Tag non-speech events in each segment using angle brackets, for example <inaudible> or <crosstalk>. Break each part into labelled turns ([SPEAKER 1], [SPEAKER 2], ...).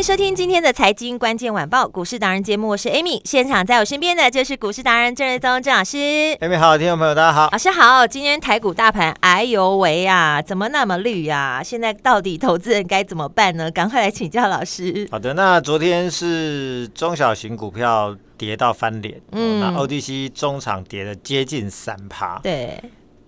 [SPEAKER 1] 迎收听今天的财经关键晚报股市达人节目，我是 Amy，现场在我身边的就是股市达人郑瑞宗郑老师。
[SPEAKER 2] Amy 好，听众朋友大家好，
[SPEAKER 1] 老师好。今天台股大盘，哎呦喂呀，怎么那么绿呀？现在到底投资人该怎么办呢？赶快来请教老师。
[SPEAKER 2] 好的，那昨天是中小型股票跌到翻脸，嗯，那 ODC 中场跌了接近三趴，
[SPEAKER 1] 对。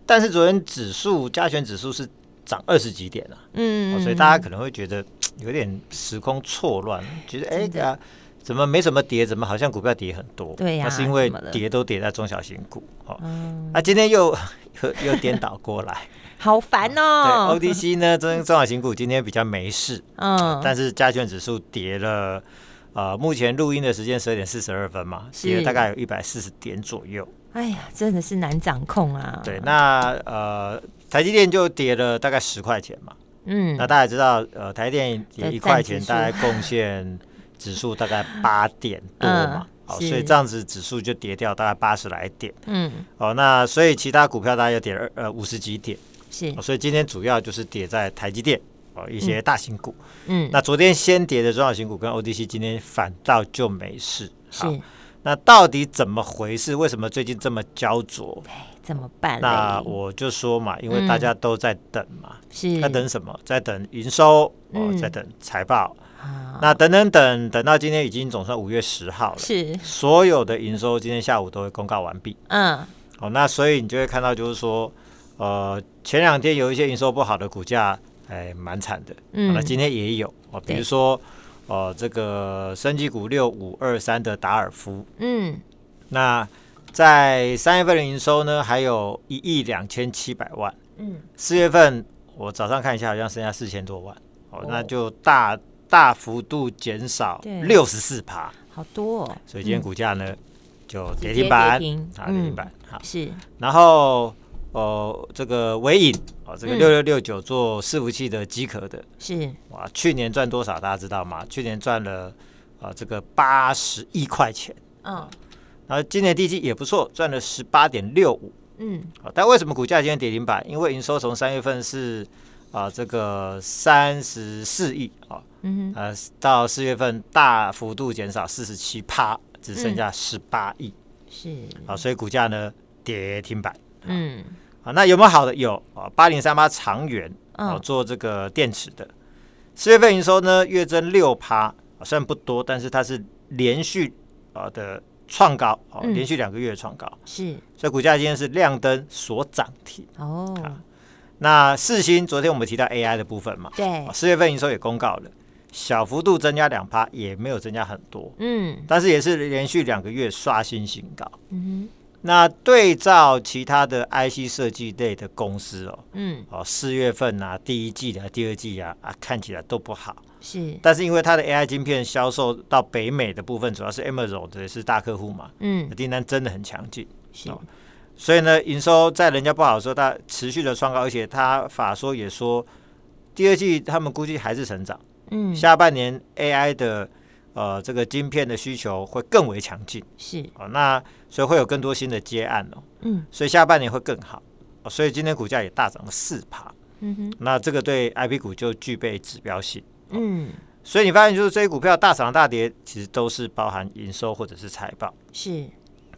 [SPEAKER 2] 但是昨天指数加权指数是涨二十几点了，嗯，所以大家可能会觉得。有点时空错乱，觉得哎呀，怎么没什么跌，怎么好像股票跌很多？
[SPEAKER 1] 对呀、啊，
[SPEAKER 2] 那是因为跌都跌在中小型股哦。嗯、啊，今天又 <laughs> 又又颠倒过来，<laughs>
[SPEAKER 1] 好烦哦。
[SPEAKER 2] 对，ODC 呢，中中小型股今天比较没事，嗯，但是加权指数跌了，呃，目前录音的时间十二点四十二分嘛，跌了大概有一百四十点左右。
[SPEAKER 1] 哎呀，真的是难掌控啊。
[SPEAKER 2] 对，那呃，台积电就跌了大概十块钱嘛。嗯，那大家知道，呃，台电跌一块钱，大概贡献指数大概八点多嘛，好，所以这样子指数就跌掉大概八十来点，嗯，哦，那所以其他股票大概又跌二呃五十几点，是，所以今天主要就是跌在台积电哦一些大型股，嗯，那昨天先跌的中小型股跟 ODC 今天反倒就没事，是，那到底怎么回事？为什么最近这么焦灼？
[SPEAKER 1] 怎么办？
[SPEAKER 2] 那我就说嘛，因为大家都在等嘛，是在等什么？在等营收哦，在等财报。那等等等等到今天已经总算五月十号了，是所有的营收今天下午都会公告完毕。嗯，哦，那所以你就会看到，就是说，呃，前两天有一些营收不好的股价，哎，蛮惨的。嗯，那今天也有哦，比如说，呃，这个升级股六五二三的达尔夫。嗯，那。在三月份的营收呢，还有一亿两千七百万。嗯，四月份我早上看一下，好像剩下四千多万。哦，哦，那就大大幅度减少六十四趴，
[SPEAKER 1] 好多哦。
[SPEAKER 2] 所以今天股价呢，嗯、就跌停板，跌停啊，跌停板。好，
[SPEAKER 1] 是。
[SPEAKER 2] 然后哦，这个纬颖哦，这个六六六九做伺服器的机壳的，是哇，去年赚多少大家知道吗？去年赚了啊，这个八十亿块钱。嗯。然后今年第一季也不错，赚了十八点六五。嗯，但为什么股价今天跌停板？因为营收从三月份是啊、呃、这个三十四亿啊，嗯呃到四月份大幅度减少四十七趴，只剩下十八亿。是啊，所以股价呢跌停板。嗯，啊，那有没有好的？有啊，八零三八长源啊，做这个电池的，四月份营收呢月增六趴，虽然不多，但是它是连续啊的。创高哦，连续两个月创高，嗯、是，所以股价今天是亮灯所涨停。哦。那四星昨天我们提到 AI 的部分嘛，对，四月份营收也公告了，小幅度增加两趴，也没有增加很多，嗯，但是也是连续两个月刷新新高，嗯哼。那对照其他的 IC 设计类的公司哦，嗯，哦，四月份啊，第一季啊，第二季啊，啊，看起来都不好。是，但是因为它的 AI 晶片销售到北美的部分，主要是 Amazon 的是大客户嘛，嗯，订单真的很强劲，是、哦，所以呢，营收在人家不好的时候，它持续的创高，而且它法说也说，第二季他们估计还是成长，嗯，下半年 AI 的呃这个晶片的需求会更为强劲，是，哦，那所以会有更多新的接案哦，嗯，所以下半年会更好，哦，所以今天股价也大涨了四趴，嗯哼，那这个对 IP 股就具备指标性。嗯，所以你发现就是这些股票大涨大跌，其实都是包含营收或者是财报。是，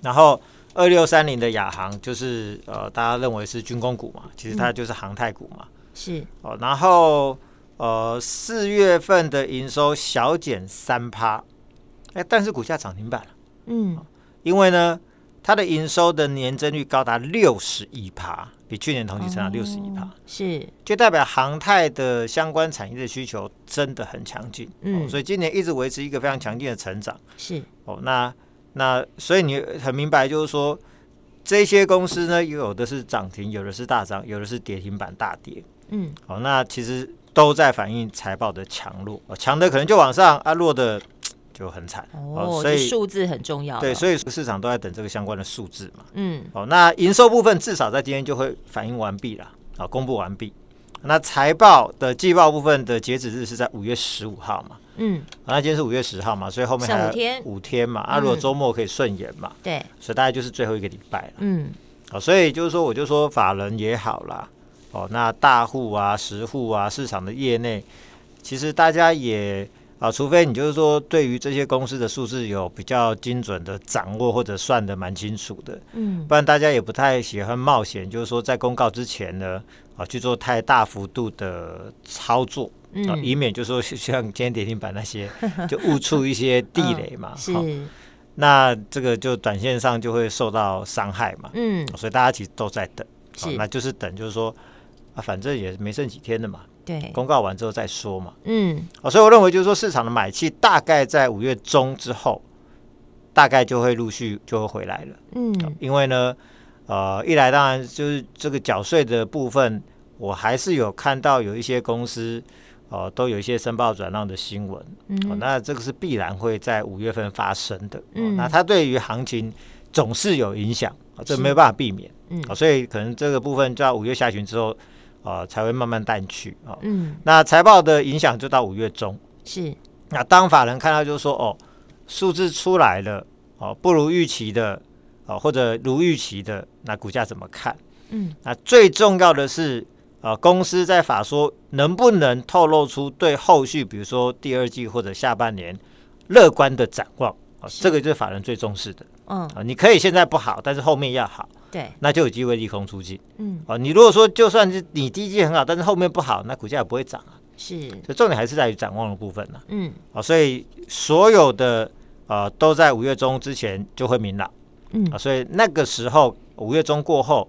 [SPEAKER 2] 然后二六三零的亚航就是呃，大家认为是军工股嘛，其实它就是航太股嘛。是。哦，然后呃四月份的营收小减三趴，哎，但是股价涨停板了。嗯，因为呢它的营收的年增率高达六十一趴，比去年同期成长六十一趴，
[SPEAKER 1] 是。
[SPEAKER 2] 就代表航太的相关产业的需求真的很强劲，嗯、哦，所以今年一直维持一个非常强劲的成长，
[SPEAKER 1] 是。
[SPEAKER 2] 哦，那那所以你很明白，就是说这些公司呢，有的是涨停，有的是大涨，有的是跌停板大跌，嗯，哦，那其实都在反映财报的强弱，强的可能就往上，啊，弱的。就很惨
[SPEAKER 1] 哦，所以数字很重要。
[SPEAKER 2] 对，所以市场都在等这个相关的数字嘛。嗯，哦，那营收部分至少在今天就会反映完毕了，啊，公布完毕。那财报的季报部分的截止日是在五月十五号嘛？嗯，那今天是五月十号嘛，所以后面还有五天嘛。啊，如果周末可以顺延嘛？对，所以大概就是最后一个礼拜了。嗯，好，所以就是说，我就说法人也好啦，哦，那大户啊、实户啊、市场的业内，其实大家也。啊，除非你就是说，对于这些公司的数字有比较精准的掌握，或者算的蛮清楚的，嗯，不然大家也不太喜欢冒险，就是说在公告之前呢，啊，去做太大幅度的操作，嗯，以免就是说像今天跌停板那些，<laughs> 就误触一些地雷嘛，是，那这个就短线上就会受到伤害嘛，嗯，所以大家其实都在等，是，那就是等，就是说啊，反正也没剩几天了嘛。对，公告完之后再说嘛。嗯，哦，所以我认为就是说，市场的买气大概在五月中之后，大概就会陆续就会回来了。嗯，因为呢，呃，一来当然就是这个缴税的部分，我还是有看到有一些公司，哦、呃，都有一些申报转让的新闻。嗯、哦，那这个是必然会在五月份发生的。嗯、哦，那它对于行情总是有影响，哦、这没有办法避免。嗯、哦，所以可能这个部分就要五月下旬之后。啊、呃，才会慢慢淡去啊。哦、嗯，那财报的影响就到五月中。是，那当法人看到就是说，哦，数字出来了，哦，不如预期的，哦，或者如预期的，那股价怎么看？嗯，那最重要的是，啊、呃，公司在法说能不能透露出对后续，比如说第二季或者下半年乐观的展望？啊、这个就是法人最重视的。嗯，啊、哦，你可以现在不好，但是后面要好。对，那就有机会利空出尽。嗯，哦，你如果说就算是你第一季很好，但是后面不好，那股价也不会涨啊。是，所以重点还是在于展望的部分呢。嗯，啊，所以所有的呃都在五月中之前就会明朗。嗯，啊，所以那个时候五月中过后，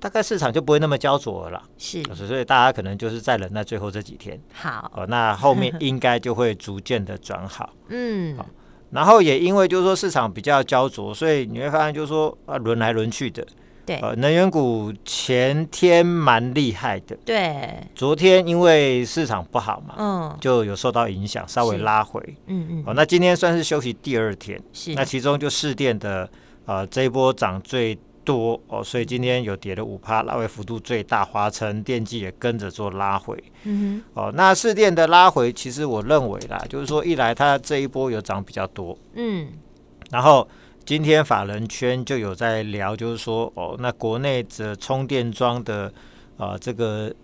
[SPEAKER 2] 大概市场就不会那么焦灼了。是，所以大家可能就是在忍耐最后这几天。好，哦，那后面应该就会逐渐的转好。<laughs> 嗯，好。然后也因为就是说市场比较焦灼，所以你会发现就是说啊轮来轮去的，对，呃能源股前天蛮厉害的，对，昨天因为市场不好嘛，嗯，就有受到影响，稍微拉回，嗯嗯，哦那今天算是休息第二天，是，那其中就市电的呃这一波涨最多哦，所以今天有跌了五趴，拉回幅度最大，华城电机也跟着做拉回。嗯哼，哦，那市电的拉回，其实我认为啦，就是说一来它这一波有涨比较多，嗯，然后今天法人圈就有在聊，就是说哦，那国内的充电桩的啊、呃，这个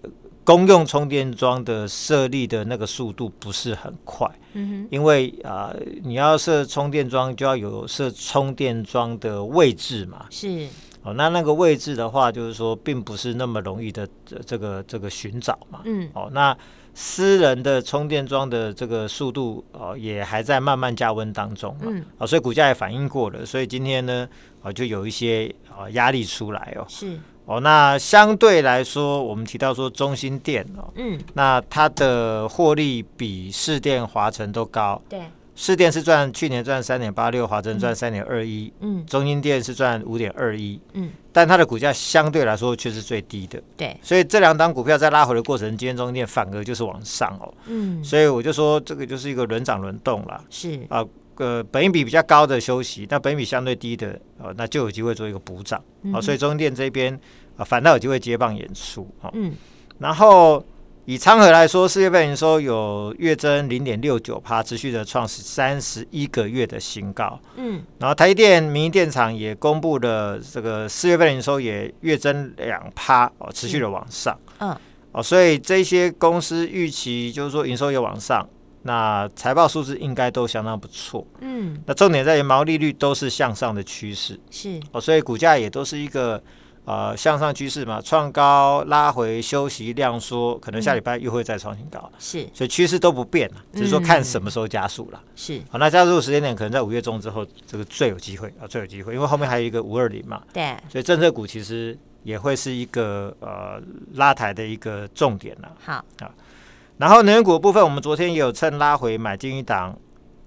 [SPEAKER 2] 公用充电桩的设立的那个速度不是很快，嗯哼，因为啊、呃，你要设充电桩就要有设充电桩的位置嘛，是。哦，那那个位置的话，就是说，并不是那么容易的这个这个寻找嘛。嗯。哦，那私人的充电桩的这个速度哦，也还在慢慢加温当中嘛。嗯。哦，所以股价也反应过了，所以今天呢，哦，就有一些啊压力出来哦。是。哦，那相对来说，我们提到说中心店哦，嗯，那它的获利比市电、华城都高。对。市电是赚去年赚三点八六，华城赚三点二一，嗯，中兴电是赚五点二一，嗯，但它的股价相对来说却是最低的，对，所以这两档股票在拉回的过程，今天中兴电反而就是往上哦，嗯，所以我就说这个就是一个轮涨轮动啦，是。啊，呃，本益比比较高的休息，那本益比相对低的，呃，那就有机会做一个补涨，啊，所以中兴电这边啊，反倒有机会接棒演出，啊，嗯，然后。以昌河来说，四月份营收有月增零点六九趴，持续的创三十一个月的新高。嗯，然后台积电、民营电厂也公布了这个四月份营收也月增两趴哦，持续的往上。嗯，哦，所以这些公司预期就是说营收也往上，那财报数字应该都相当不错。嗯，那重点在于毛利率都是向上的趋势。是哦，所以股价也都是一个呃向上趋势嘛，创高拉回休息量缩，可能下礼拜又会再创新高，是，所以趋势都不变了，只是说看什么时候加速了，是，好，那加速时间点可能在五月中之后，这个最有机会啊，最有机会，因为后面还有一个五二零嘛，对，所以政策股其实也会是一个呃拉抬的一个重点了，好，啊，然后能源股的部分，我们昨天也有趁拉回买进一档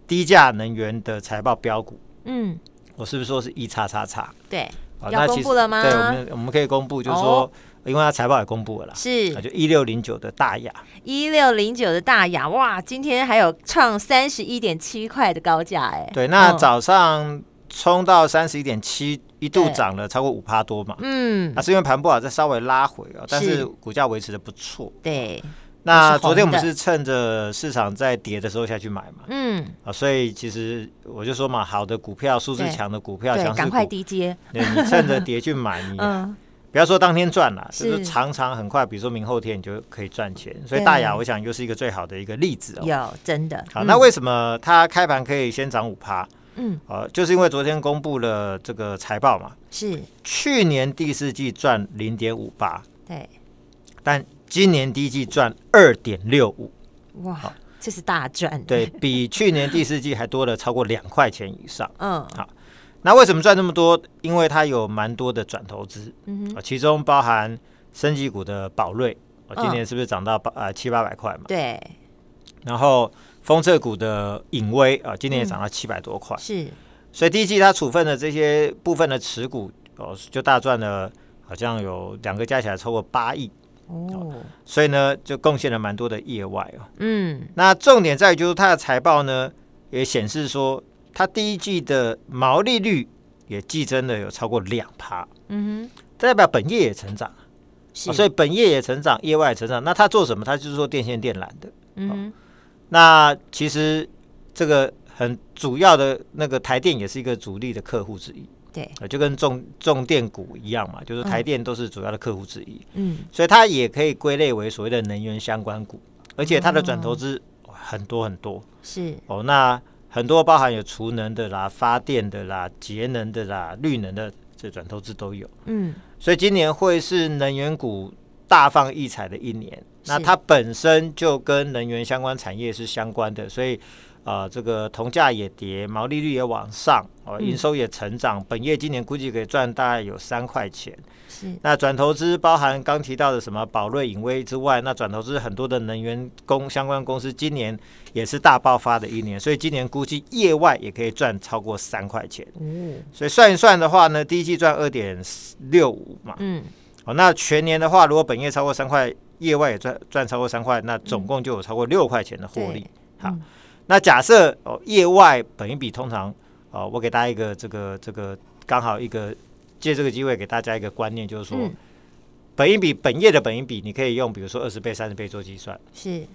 [SPEAKER 2] 低价能源的财报标股，嗯。我是不是说是一叉叉叉？
[SPEAKER 1] 对，要公布了吗？
[SPEAKER 2] 对，我们我们可以公布，就是说，因为它财报也公布了啦，
[SPEAKER 1] 是，
[SPEAKER 2] 就一六零九的大亚，
[SPEAKER 1] 一六零九的大亚，哇，今天还有创三十一点七块的高价，哎，
[SPEAKER 2] 对，那早上冲到三十一点七，一度涨了超过五趴多嘛，嗯，那是因为盘不好，再稍微拉回啊，但是股价维持的不错，
[SPEAKER 1] 对。
[SPEAKER 2] 那昨天我们是趁着市场在跌的时候下去买嘛，嗯。啊，所以其实我就说嘛，好的股票，素质强的股票，强势股，
[SPEAKER 1] 赶快低接，
[SPEAKER 2] 对，你趁着跌去买，你 <laughs> 不要说当天赚了，就是常常很快，比如说明后天你就可以赚钱。所以大雅，我想又是一个最好的一个例子哦。
[SPEAKER 1] 有真的。
[SPEAKER 2] 好，那为什么它开盘可以先涨五趴？嗯，呃，就是因为昨天公布了这个财报嘛，是。去年第四季赚零点五八，对，但。今年第一季赚二点六五，
[SPEAKER 1] 哇，这是大赚，
[SPEAKER 2] 对，比去年第四季还多了超过两块钱以上。<laughs> 嗯，好，那为什么赚这么多？因为它有蛮多的转投资，嗯，其中包含升级股的宝瑞，今年是不是涨到八呃七八百块嘛？
[SPEAKER 1] 对。
[SPEAKER 2] 然后封测股的颖威啊，今年也涨到七百多块，是。所以第一季它处分的这些部分的持股哦，就大赚了，好像有两个加起来超过八亿。哦，所以呢，就贡献了蛮多的业外哦。嗯，那重点在于就是它的财报呢，也显示说，它第一季的毛利率也季增了有超过两趴。嗯哼，代表本业也成长，是、哦，所以本业也成长，业外也成长。那他做什么？他就是做电线电缆的。嗯那其实这个很主要的那个台电也是一个主力的客户之一。对，就跟重重电股一样嘛，就是台电都是主要的客户之一。嗯，所以它也可以归类为所谓的能源相关股，而且它的转投资很多很多。是哦，那很多包含有储能的啦、发电的啦、节能的啦、绿能的这转投资都有。嗯，所以今年会是能源股大放异彩的一年。那它本身就跟能源相关产业是相关的，所以。啊、呃，这个铜价也跌，毛利率也往上，哦，营收也成长，嗯、本业今年估计可以赚大概有三块钱。是，那转投资包含刚提到的什么宝瑞、影威之外，那转投资很多的能源公相关公司，今年也是大爆发的一年，所以今年估计业外也可以赚超过三块钱。嗯，所以算一算的话呢，第一季赚二点六五嘛。嗯，哦，那全年的话，如果本业超过三块，业外也赚赚超过三块，那总共就有超过六块钱的获利。嗯、好。那假设哦，业外本一比通常哦，我给大家一个这个这个刚好一个借这个机会给大家一个观念，就是说，嗯、本一比本业的本一比，你可以用比如说二十倍、三十倍做计算。是，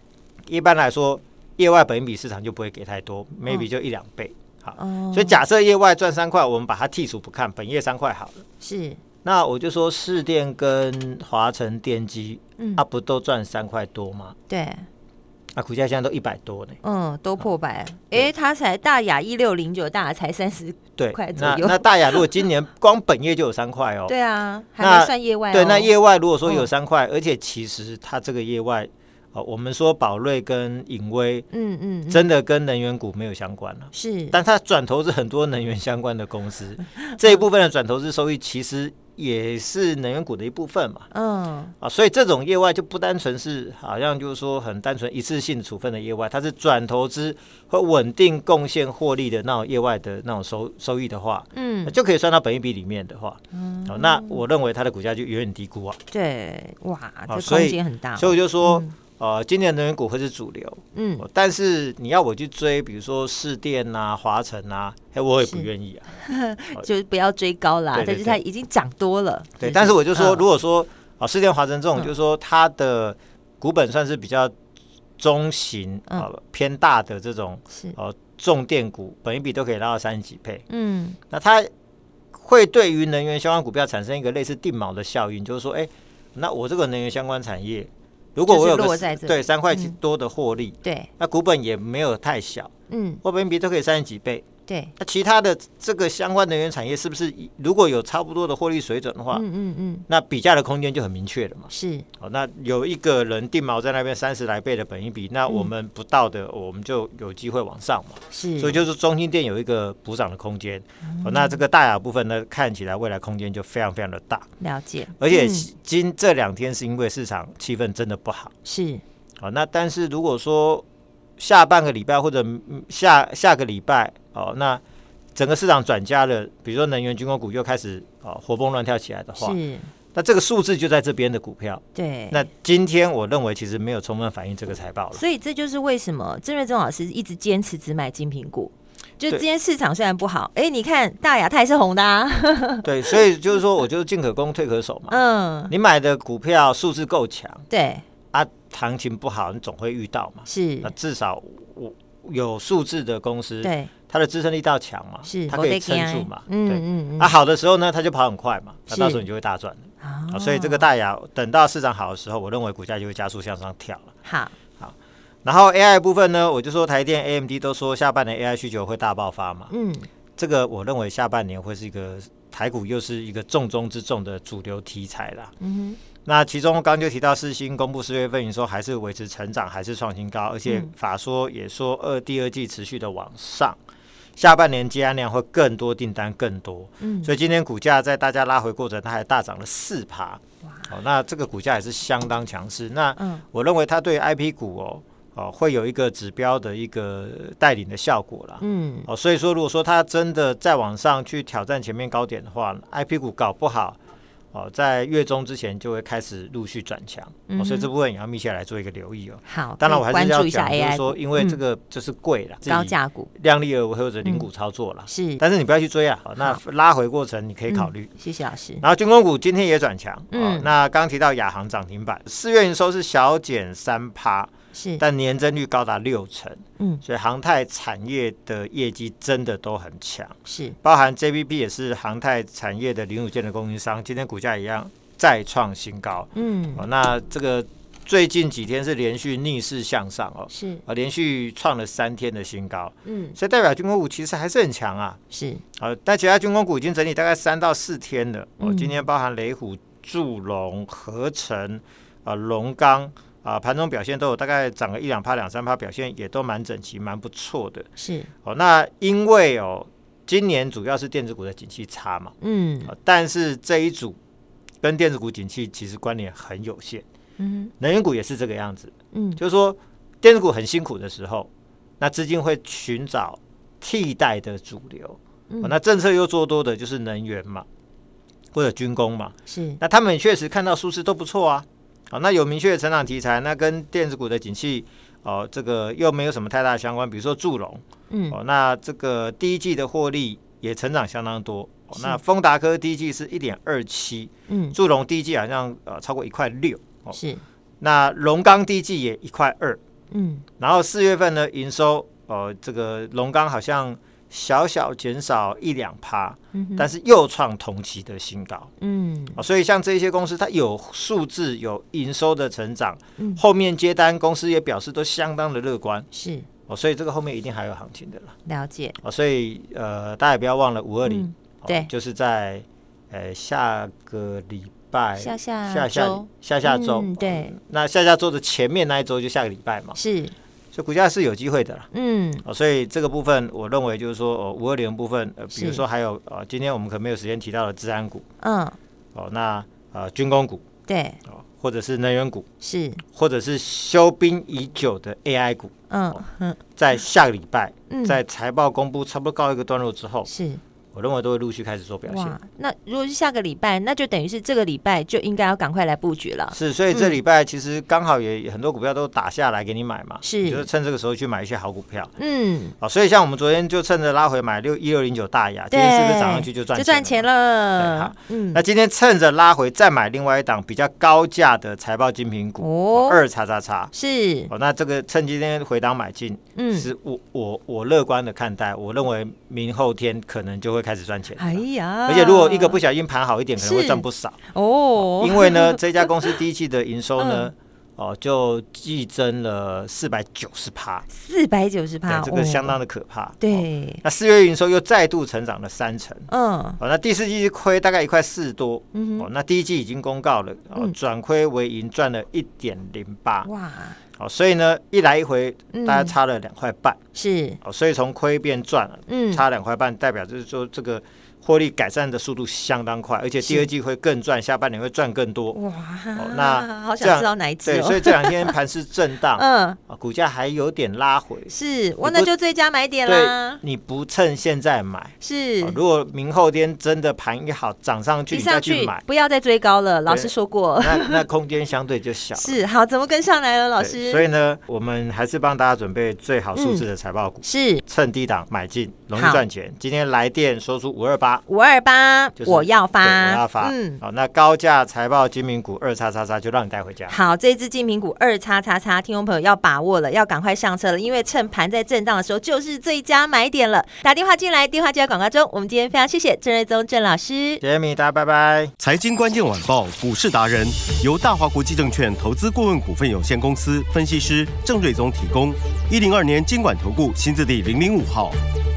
[SPEAKER 2] 一般来说，业外本一比市场就不会给太多、哦、，maybe 就一两倍。好，哦、所以假设业外赚三块，我们把它剔除不看，本业三块好了。是，那我就说市电跟华晨电机，嗯，它不都赚三块多吗？
[SPEAKER 1] 对。
[SPEAKER 2] 那股价现在都一百多呢，
[SPEAKER 1] 嗯，都破百。哎，它才大雅一六零九，大雅才三十对块左右。
[SPEAKER 2] 那那大雅如果今年光本业就有三块哦，<laughs>
[SPEAKER 1] 对啊，还没算业外。
[SPEAKER 2] 对，那业外如果说有三块，而且其实它这个业外，哦，我们说宝瑞跟颖威，嗯嗯，真的跟能源股没有相关了，是，但它转投资很多能源相关的公司，这一部分的转投资收益其实。也是能源股的一部分嘛，嗯。啊，所以这种业外就不单纯是好像就是说很单纯一次性处分的业外，它是转投资和稳定贡献获利的那种业外的那种收收益的话，嗯，就可以算到本一笔里面的话，嗯，那我认为它的股价就远远低估啊，
[SPEAKER 1] 对，哇，这空间很大，
[SPEAKER 2] 所以我就说。呃，今年能源股会是主流，嗯，但是你要我去追，比如说市电啊、华城啊，我也不愿意啊，<laughs>
[SPEAKER 1] 就不要追高啦，但是它已经涨多了。
[SPEAKER 2] 对，但是我就说，如果说啊，市电、华晨这种，就是说它的股本算是比较中型啊偏大的这种，呃，重电股，本一比都可以拉到三十几倍，嗯，那它会对于能源相关股票产生一个类似定锚的效应，就是说，哎，那我这个能源相关产业。如果我有个对三块多的获利，对，那股本也没有太小，嗯，或本益比都可以三十几倍，
[SPEAKER 1] 对，
[SPEAKER 2] 那其他的这个相关能源产业是不是如果有差不多的获利水准的话，嗯嗯嗯，那比价的空间就很明确了嘛。
[SPEAKER 1] 是，
[SPEAKER 2] 哦，那有一个人定锚在那边三十来倍的本益比，那我们不到的，我们就有机会往上嘛。
[SPEAKER 1] 是，
[SPEAKER 2] 所以就是中心店有一个补涨的空间。哦，那这个大雅部分呢，看起来未来空间就非常非常的大。
[SPEAKER 1] 了解。
[SPEAKER 2] 而且今这两天是因为市场气氛真的不好。
[SPEAKER 1] 是。
[SPEAKER 2] 好，那但是如果说下半个礼拜或者下下个礼拜，哦，那整个市场转佳了，比如说能源、军工股又开始哦活蹦乱跳起来的话，是，那这个数字就在这边的股票。
[SPEAKER 1] 对，
[SPEAKER 2] 那今天我认为其实没有充分反映这个财报了。
[SPEAKER 1] 所以这就是为什么郑瑞宗老师一直坚持只买精品股。就今天市场虽然不好，哎，你看大亚它也是红的啊。<laughs>
[SPEAKER 2] 对，所以就是说，我就进可攻退可守嘛。嗯，你买的股票数字够强，
[SPEAKER 1] 对。
[SPEAKER 2] 啊，行情不好，你总会遇到嘛。
[SPEAKER 1] 是，
[SPEAKER 2] 那至少我有数字的公司，
[SPEAKER 1] 对
[SPEAKER 2] 它的支撑力道强嘛，
[SPEAKER 1] 是
[SPEAKER 2] 它可以撑住嘛。
[SPEAKER 1] 嗯嗯嗯。
[SPEAKER 2] 啊，好的时候呢，它就跑很快嘛，那到时候你就会大赚。啊，所以这个大亚等到市场好的时候，我认为股价就会加速向上跳了。
[SPEAKER 1] 好，
[SPEAKER 2] 好。然后 AI 部分呢，我就说台电、AMD 都说下半年 AI 需求会大爆发嘛。嗯，这个我认为下半年会是一个台股又是一个重中之重的主流题材啦。嗯哼。那其中刚刚就提到四星公布四月份营收还是维持成长，还是创新高，而且法说也说二第二季持续的往上，下半年接案量会更多，订单更多，嗯，所以今天股价在大家拉回过程，它还大涨了四趴，哇，哦，那这个股价也是相当强势。那我认为它对 IP 股哦，哦会有一个指标的一个带领的效果啦，嗯，哦，所以说如果说它真的再往上去挑战前面高点的话，IP 股搞不好。哦，在月中之前就会开始陆续转强，嗯哦，所以这部分也要密切来做一个留意哦。
[SPEAKER 1] 好，
[SPEAKER 2] 当然我还是要讲，就是说，因为这个就是贵了，
[SPEAKER 1] 嗯、高价股，
[SPEAKER 2] 量力而为或者零股操作了，
[SPEAKER 1] 嗯。是，
[SPEAKER 2] 但是你不要去追啊。好，那拉回过程你可以考虑，嗯。
[SPEAKER 1] 谢谢老师。
[SPEAKER 2] 然后军工股今天也转强，嗯，哦，那刚提到亚航涨停板，四月营收是小减三趴。是，但年增率高达六成，嗯，所以航太产业的业绩真的都很强，
[SPEAKER 1] 是，
[SPEAKER 2] 包含 JBP 也是航太产业的零组件的供应商，今天股价一样再创新高，嗯，哦，那这个最近几天是连续逆势向上哦，
[SPEAKER 1] 是，
[SPEAKER 2] 啊，连续创了三天的新高，嗯，所以代表军工股其实还是很强啊，
[SPEAKER 1] 是，
[SPEAKER 2] 啊，但其他军工股已经整理大概三到四天了，哦，今天包含雷虎、祝龙、合成啊、龙钢。啊，盘中表现都有大概涨个一两趴、两三趴，表现也都蛮整齐、蛮不错的。
[SPEAKER 1] 是
[SPEAKER 2] 哦，那因为哦，今年主要是电子股的景气差嘛，嗯，但是这一组跟电子股景气其实关联很有限。嗯，能源股也是这个样子。嗯，就是说电子股很辛苦的时候，那资金会寻找替代的主流。嗯，那政策又做多的就是能源嘛，或者军工嘛。
[SPEAKER 1] 是，
[SPEAKER 2] 那他们确实看到数字都不错啊。好，那有明确的成长题材，那跟电子股的景气哦，这个又没有什么太大相关。比如说祝融，嗯，哦，那这个第一季的获利也成长相当多。哦、那丰达科第一季是一点二七，嗯，祝融第一季好像呃超过一块六，哦，是。那龙钢第一季也一块二，嗯，然后四月份呢营收，哦，这个龙钢好像。小小减少一两趴，嗯、但是又创同期的新高。嗯，所以像这些公司，它有数字、有营收的成长，嗯、后面接单公司也表示都相当的乐观。
[SPEAKER 1] 是
[SPEAKER 2] 哦，所以这个后面一定还有行情的了。
[SPEAKER 1] 了解
[SPEAKER 2] 哦，所以呃，大家也不要忘了五二零，对，就是在呃下个礼拜
[SPEAKER 1] 下下
[SPEAKER 2] 下下下下周，
[SPEAKER 1] 嗯、对、
[SPEAKER 2] 哦，那下下周的前面那一周就下个礼拜嘛。
[SPEAKER 1] 是。
[SPEAKER 2] 这股价是有机会的啦，嗯，哦，所以这个部分我认为就是说，哦，五二零部分，呃，比如说还有，呃，今天我们可能没有时间提到的治安股，嗯，哦，那呃，军工股，
[SPEAKER 1] 对，
[SPEAKER 2] 哦，或者是能源股，
[SPEAKER 1] 是，
[SPEAKER 2] 或者是休兵已久的 AI 股，嗯嗯，在下个礼拜，在财报公布差不多告一个段落之后，是。我认为都会陆续开始做表现。
[SPEAKER 1] 那如果是下个礼拜，那就等于是这个礼拜就应该要赶快来布局了。
[SPEAKER 2] 是，所以这礼拜其实刚好也很多股票都打下来给你买嘛，
[SPEAKER 1] 是，
[SPEAKER 2] 就是趁这个时候去买一些好股票。嗯，好，所以像我们昨天就趁着拉回买六一六零九大雅，今天是不是涨上去就赚钱？
[SPEAKER 1] 就赚钱了。好，
[SPEAKER 2] 嗯，那今天趁着拉回再买另外一档比较高价的财报精品股哦，二叉叉叉
[SPEAKER 1] 是。
[SPEAKER 2] 哦，那这个趁今天回档买进，嗯，是我我我乐观的看待，我认为明后天可能就会开始赚钱。
[SPEAKER 1] 哎呀，
[SPEAKER 2] 而且如果一个不小心盘好一点，可能会赚不少哦。因为呢，这家公司第一季的营收呢，<laughs> 哦，就季增了四百九十趴，
[SPEAKER 1] 四百九十趴，
[SPEAKER 2] 这个相当的可怕。
[SPEAKER 1] 对，
[SPEAKER 2] 哦、那四月营收又再度成长了三成。
[SPEAKER 1] 嗯，
[SPEAKER 2] 哦，那第四季亏大概一块四多。
[SPEAKER 1] 嗯，
[SPEAKER 2] 哦，那第一季已经公告了，哦，转亏为盈，赚了一点零八。哇，哦，所以呢，一来一回，大家差了两块半。
[SPEAKER 1] 嗯、是，
[SPEAKER 2] 哦，所以从亏变赚了，嗯，差两块半，代表就是说这个。获利改善的速度相当快，而且第二季会更赚，下半年会赚更多。哇，
[SPEAKER 1] 那好想知道哪一支？
[SPEAKER 2] 对，所以这两天盘是震荡，<laughs> 嗯，股价还有点拉回。
[SPEAKER 1] 是，哇，那就最佳买点啦。
[SPEAKER 2] 你不趁现在买，
[SPEAKER 1] 是。
[SPEAKER 2] 如果明后天真的盘一好涨上去，你再去买，
[SPEAKER 1] 不要再追高了。老师说过，
[SPEAKER 2] 那那空间相对就小。
[SPEAKER 1] 是，好，怎么跟上来了，老师？
[SPEAKER 2] 所以呢，我们还是帮大家准备最好数字的财报股，
[SPEAKER 1] 是
[SPEAKER 2] 趁低档买进，容易赚钱。今天来电说出五二八，
[SPEAKER 1] 五二八。我要发，
[SPEAKER 2] 我要发，嗯，好，那高价财报精品股二叉叉叉就让你带回家。
[SPEAKER 1] 好，这支精品股二叉叉叉，听众朋友要把握了，要赶快上车了，因为趁盘在震荡的时候就是最佳买点了。打电话进来，电话就在广告中。我们今天非常谢谢郑瑞宗郑老师，
[SPEAKER 2] 谢谢米达，拜拜。
[SPEAKER 3] 财经关键晚报股市达人由大华国际证券投资顾问股份有限公司分析师郑瑞宗提供。一零二年金管投顾新字第零零五号。